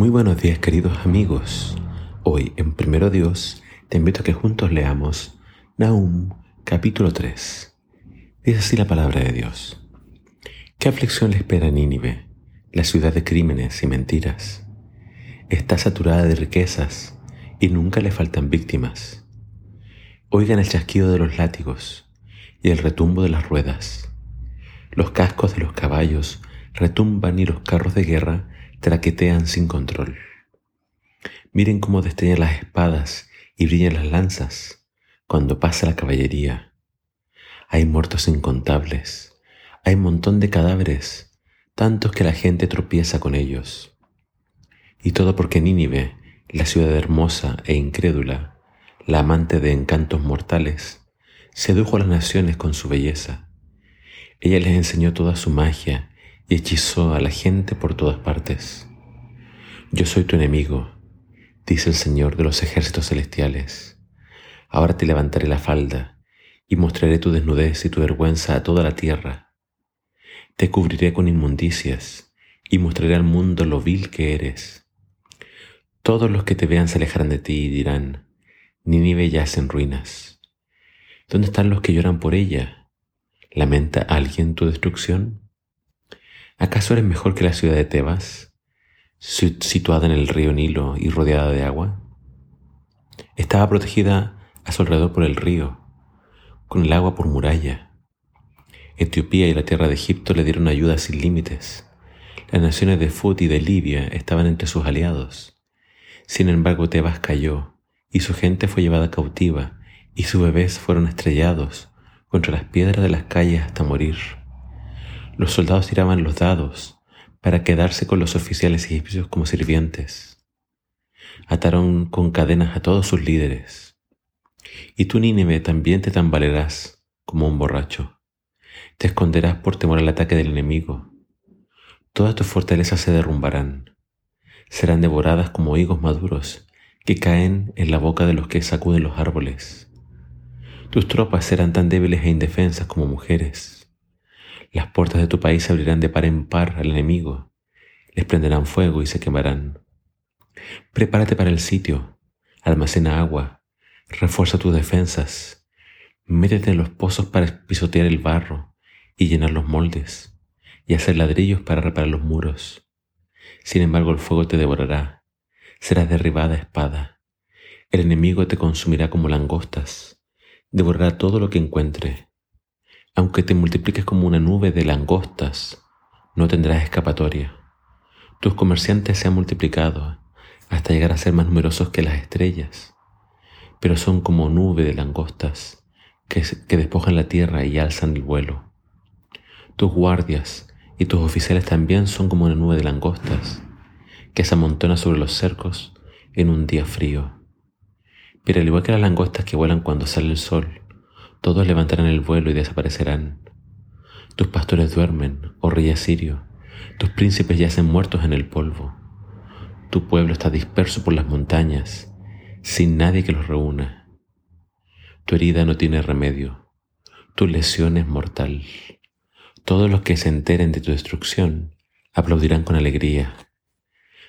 Muy buenos días queridos amigos. Hoy en Primero Dios te invito a que juntos leamos Nahum capítulo 3. Dice así la palabra de Dios. ¿Qué aflicción le espera Nínive, la ciudad de crímenes y mentiras? Está saturada de riquezas y nunca le faltan víctimas. Oigan el chasquido de los látigos y el retumbo de las ruedas. Los cascos de los caballos retumban y los carros de guerra traquetean sin control. Miren cómo destellan las espadas y brillan las lanzas cuando pasa la caballería. Hay muertos incontables, hay un montón de cadáveres, tantos que la gente tropieza con ellos. Y todo porque Nínive, la ciudad hermosa e incrédula, la amante de encantos mortales, sedujo a las naciones con su belleza. Ella les enseñó toda su magia y hechizó a la gente por todas partes. Yo soy tu enemigo, dice el Señor de los ejércitos celestiales. Ahora te levantaré la falda y mostraré tu desnudez y tu vergüenza a toda la tierra. Te cubriré con inmundicias y mostraré al mundo lo vil que eres. Todos los que te vean se alejarán de ti y dirán, Nínive yace en ruinas. ¿Dónde están los que lloran por ella? ¿Lamenta alguien tu destrucción? ¿Acaso eres mejor que la ciudad de Tebas, situada en el río Nilo y rodeada de agua? Estaba protegida a su alrededor por el río, con el agua por muralla. Etiopía y la tierra de Egipto le dieron ayuda sin límites. Las naciones de Fut y de Libia estaban entre sus aliados. Sin embargo, Tebas cayó y su gente fue llevada cautiva y sus bebés fueron estrellados contra las piedras de las calles hasta morir. Los soldados tiraban los dados para quedarse con los oficiales egipcios como sirvientes. Ataron con cadenas a todos sus líderes. Y tú, Nínive, también te tambalearás como un borracho. Te esconderás por temor al ataque del enemigo. Todas tus fortalezas se derrumbarán. Serán devoradas como higos maduros que caen en la boca de los que sacuden los árboles. Tus tropas serán tan débiles e indefensas como mujeres las puertas de tu país se abrirán de par en par al enemigo, les prenderán fuego y se quemarán. Prepárate para el sitio, almacena agua, refuerza tus defensas, métete en los pozos para pisotear el barro y llenar los moldes, y hacer ladrillos para reparar los muros. Sin embargo, el fuego te devorará, serás derribada espada. El enemigo te consumirá como langostas, devorará todo lo que encuentre aunque te multipliques como una nube de langostas, no tendrás escapatoria. Tus comerciantes se han multiplicado hasta llegar a ser más numerosos que las estrellas, pero son como nube de langostas que, despojan la tierra y alzan el vuelo. Tus guardias y tus oficiales también son como una nube de langostas que se amontona sobre los cercos en un día frío. Pero al igual que las langostas que vuelan cuando sale el sol, todos levantarán el vuelo y desaparecerán. Tus pastores duermen, oh rey asirio, tus príncipes yacen muertos en el polvo. Tu pueblo está disperso por las montañas, sin nadie que los reúna. Tu herida no tiene remedio, tu lesión es mortal. Todos los que se enteren de tu destrucción aplaudirán con alegría.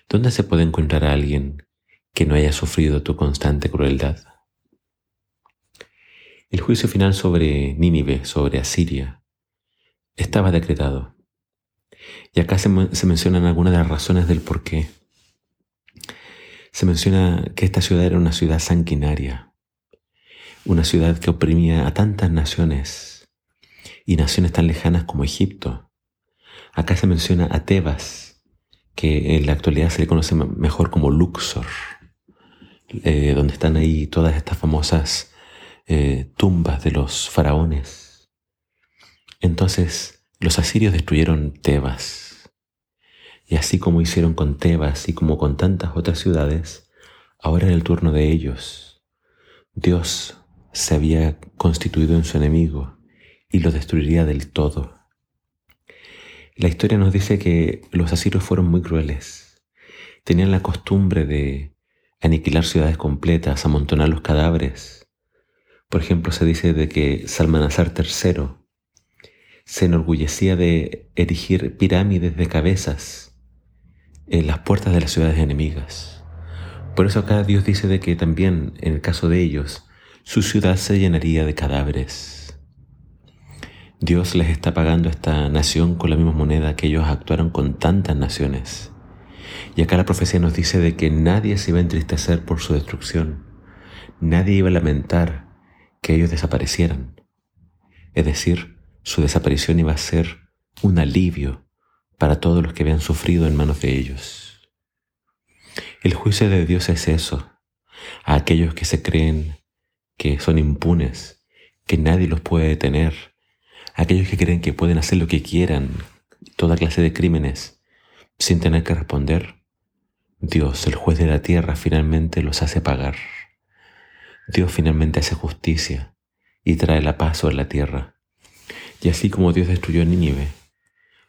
¿Dónde se puede encontrar a alguien que no haya sufrido tu constante crueldad? El juicio final sobre Nínive, sobre Asiria, estaba decretado. Y acá se, mencionan algunas de las razones del por qué. Se menciona que esta ciudad era una ciudad sanguinaria, una ciudad que oprimía a tantas naciones y naciones tan lejanas como Egipto. Acá se menciona a Tebas, que en la actualidad se le conoce mejor como Luxor, eh, donde están ahí todas estas famosas eh, tumbas de los faraones. Entonces los asirios destruyeron Tebas. Y así como hicieron con Tebas y como con tantas otras ciudades, ahora era el turno de ellos. Dios se había constituido en su enemigo y lo destruiría del todo. La historia nos dice que los asirios fueron muy crueles. Tenían la costumbre de aniquilar ciudades completas, amontonar los cadáveres por ejemplo, se dice de que Salmanasar III se enorgullecía de erigir pirámides de cabezas en las puertas de las ciudades enemigas. Por eso acá Dios dice de que también, en el caso de ellos, su ciudad se llenaría de cadáveres. Dios les está pagando a esta nación con la misma moneda que ellos actuaron con tantas naciones. Y acá la profecía nos dice de que nadie se iba a entristecer por su destrucción, nadie iba a lamentar que ellos desaparecieran. Es decir, su desaparición iba a ser un alivio para todos los que habían sufrido en manos de ellos. El juicio de Dios es eso, a aquellos que se creen que son impunes, que nadie los puede detener, aquellos que creen que pueden hacer lo que quieran, toda clase de crímenes, sin tener que responder, Dios, el juez de la tierra, finalmente los hace pagar. Dios finalmente hace justicia y trae la paz sobre la tierra. Y así como Dios destruyó Nínive,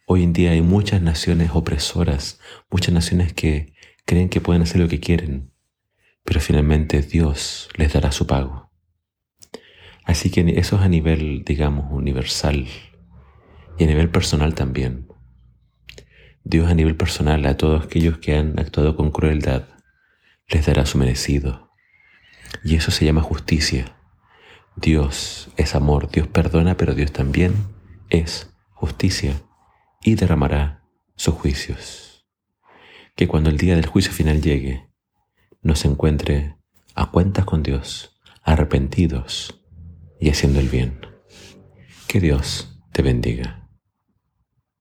hoy en día hay muchas naciones opresoras, muchas naciones que creen que pueden hacer lo que quieren, pero finalmente Dios les dará su pago. Así que eso es a nivel, digamos, universal y a nivel personal también. Dios a nivel personal a todos aquellos que han actuado con crueldad les dará su merecido. Y eso se llama justicia. Dios es amor, Dios perdona, pero Dios también es justicia y derramará sus juicios. Que cuando el día del juicio final llegue, nos encuentre a cuentas con Dios, arrepentidos y haciendo el bien. Que Dios te bendiga.